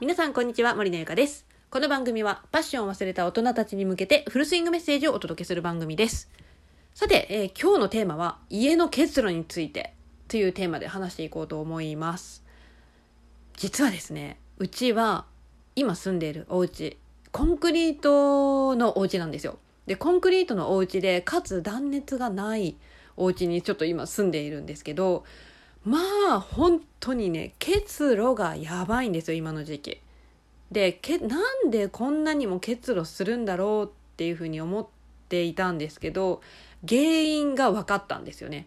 皆さんこんにちは森のゆかです。この番組はパッションを忘れた大人たちに向けてフルスイングメッセージをお届けする番組です。さて、えー、今日のテーマは家の結露についてというテーマで話していこうと思います。実はですねうちは今住んでいるお家コンクリートのお家なんですよ。でコンクリートのお家でかつ断熱がないお家にちょっと今住んでいるんですけどまあ本当にね結露がやばいんですよ今の時期。でけなんでこんなにも結露するんだろうっていうふうに思っていたんですけど原因が分かったんですよね。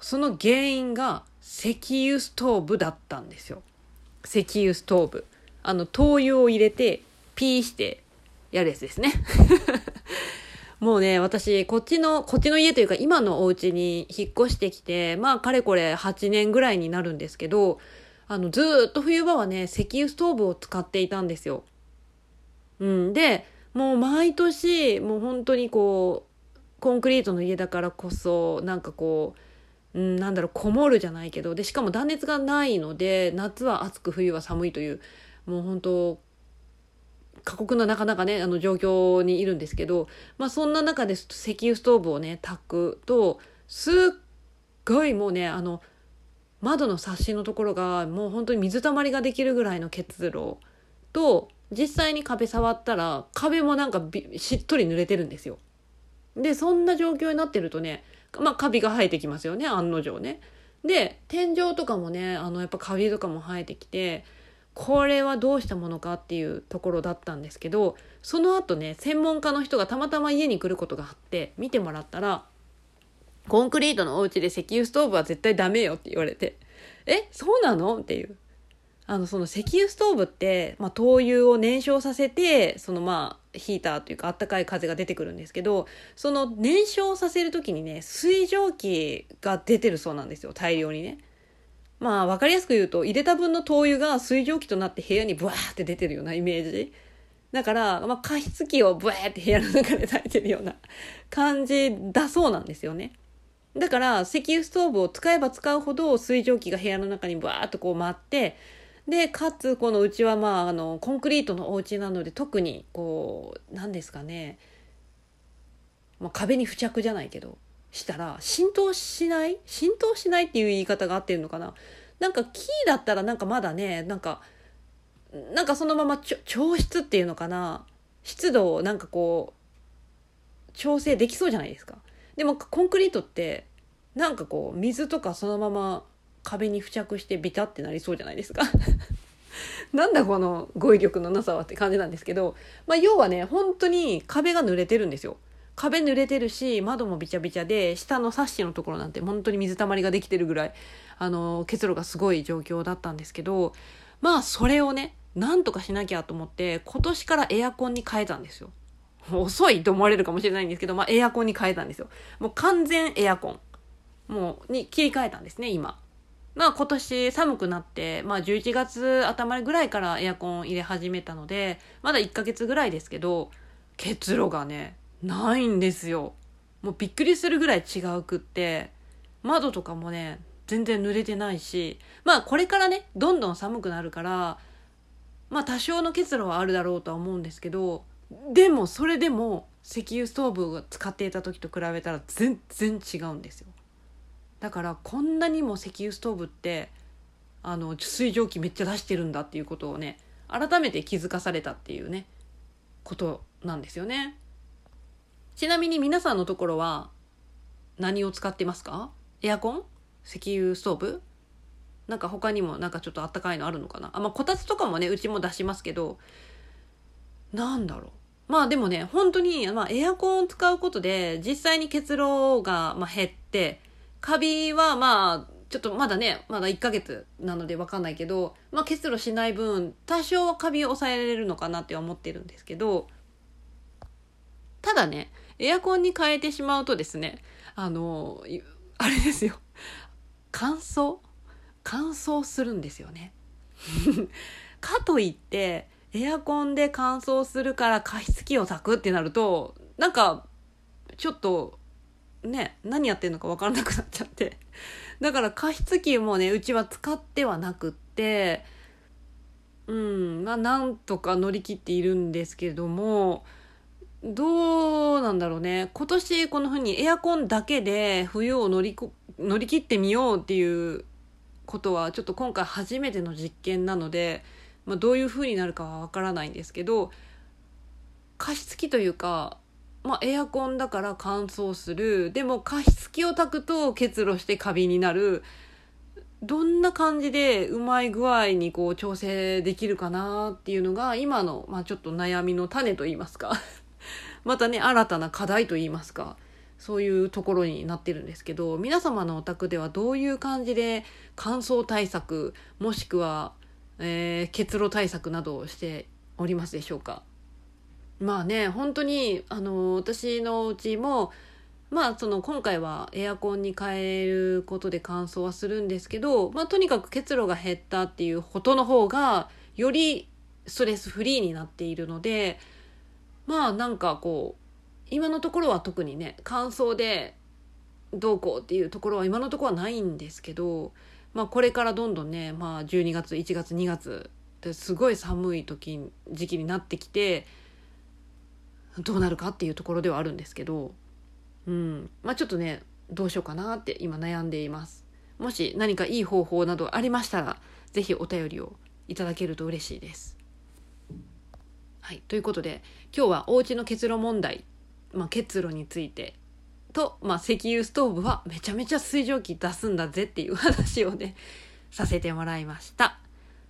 その原因が石油ストーブだったんですよ。石油ストーブ。あの灯油を入れてピーしてやるやつですね。もうね、私、こっちの、こっちの家というか、今のお家に引っ越してきて、まあ、かれこれ8年ぐらいになるんですけど、あの、ずっと冬場はね、石油ストーブを使っていたんですよ。うん。で、もう毎年、もう本当にこう、コンクリートの家だからこそ、なんかこう、うん、なんだろう、こもるじゃないけど、で、しかも断熱がないので、夏は暑く冬は寒いという、もう本当過酷ななかなかね、あの状況にいるんですけど、まあそんな中で石油ストーブをね、炊くと、すっごいもうね、あの、窓のサッシのところがもう本当に水たまりができるぐらいの結露と、実際に壁触ったら壁もなんかしっとり濡れてるんですよ。で、そんな状況になってるとね、まあカビが生えてきますよね、案の定ね。で、天井とかもね、あのやっぱカビとかも生えてきて、これはどうしたものかっていうところだったんですけどその後ね専門家の人がたまたま家に来ることがあって見てもらったらコンクリートのお家で石油ストーブは絶対ダメよって言われてえそうなのっていうあのその石油ストーブって、まあ、灯油を燃焼させてそのまあヒーターというかあったかい風が出てくるんですけどその燃焼させる時にね水蒸気が出てるそうなんですよ大量にね。まあ分かりやすく言うと入れた分の灯油が水蒸気となって部屋にブワーって出てるようなイメージ。だから、まあ、加湿器をブワーって部屋の中で炊いてるような感じだそうなんですよね。だから石油ストーブを使えば使うほど水蒸気が部屋の中にブワーっとこう舞ってでかつこのうちはまああのコンクリートのお家なので特にこう何ですかね、まあ、壁に付着じゃないけど。したら浸透しない？浸透しないっていう言い方が合ってるのかな？なんか木だったらなんかまだねなんかなんかそのまま調湿っていうのかな？湿度をなんかこう調整できそうじゃないですか？でもコンクリートってなんかこう水とかそのまま壁に付着してビタってなりそうじゃないですか？なんだこの語彙力のなさはって感じなんですけど、まあ、要はね本当に壁が濡れてるんですよ。壁濡れてるし窓もびちゃびちゃで下のサッシのところなんて本当に水たまりができてるぐらいあの結露がすごい状況だったんですけどまあそれをねなんとかしなきゃと思って今年からエアコンに変えたんですよ。遅いと思われるかもしれないんですけど、まあ、エアコンに変えたんですよ。もう完全エアコン。もう、に切り替えたんですね、今。まあ今年寒くなって、まあ11月頭ぐらいからエアコン入れ始めたので、まだ1ヶ月ぐらいですけど、結露がね、ないんですよもうびっくりするぐらい違うくって窓とかもね全然濡れてないしまあこれからねどんどん寒くなるからまあ多少の結露はあるだろうとは思うんですけどでもそれでも石油ストーブを使っていた時と比べたら全然違うんですよだからこんなにも石油ストーブってあの水蒸気めっちゃ出してるんだっていうことをね改めて気づかされたっていうねことなんですよね。ちなみに皆さんのところは何を使ってますか？エアコン？石油ストーブ？なんか他にもなんかちょっとあったかいのあるのかな？あ、まあ、こたつとかもね、うちも出しますけど、なんだろう？まあでもね、本当に、まあエアコンを使うことで、実際に結露が、ま、減って、カビはまあ、ちょっとまだね、まだ1ヶ月なのでわかんないけど、まあ結露しない分、多少はカビを抑えられるのかなって思ってるんですけど、ただね、エアコンに変えてしまうとですね、あの、あれですよ。乾燥？乾燥するんですよね。かといって、エアコンで乾燥するから加湿器を炊くってなると、なんか、ちょっと、ね、何やってんのかわからなくなっちゃって。だから加湿器もねうちは使ってはなくってうんまあなんとか乗り切っているんですけれどもどうなんだろうね。今年このふうにエアコンだけで冬を乗りこ乗り切ってみようっていうことはちょっと今回初めての実験なので、まあ、どういう風になるかはわからないんですけど加湿器というか、まあ、エアコンだから乾燥する。でも加湿器を炊くと結露してカビになる。どんな感じでうまい具合にこう調整できるかなっていうのが今の、まあ、ちょっと悩みの種といいますか。またね新たな課題といいますかそういうところになってるんですけど皆様のお宅ではどういう感じで乾燥対策もしくは、えー、結露対策などをしておりますでしょうか？まあね本当にあの私のうちもまあその今回はエアコンに変えることで乾燥はするんですけど、まあ、とにかく結露が減ったっていうことの方がよりストレスフリーになっているのでまあなんかこう今のところは特にね乾燥でどうこうっていうところは今のところはないんですけど、まあ、これからどんどんね、まあ、12月1月2月ってすごい寒い時時期になってきてどうなるかっていうところではあるんですけど、うんまあ、ちょっとねどうしようかなって今悩んでいます。もし何かいい方法などありましたら是非お便りをいただけると嬉しいです。はい、ということで今日はおうちの結露問題まあ、結露についてと、まあ、石油ストーブはめちゃめちゃ水蒸気出すんだぜっていう話をねさせてもらいました。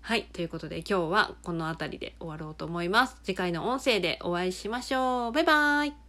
はい。ということで今日はこの辺りで終わろうと思います。次回の音声でお会いしましょう。バイバーイ。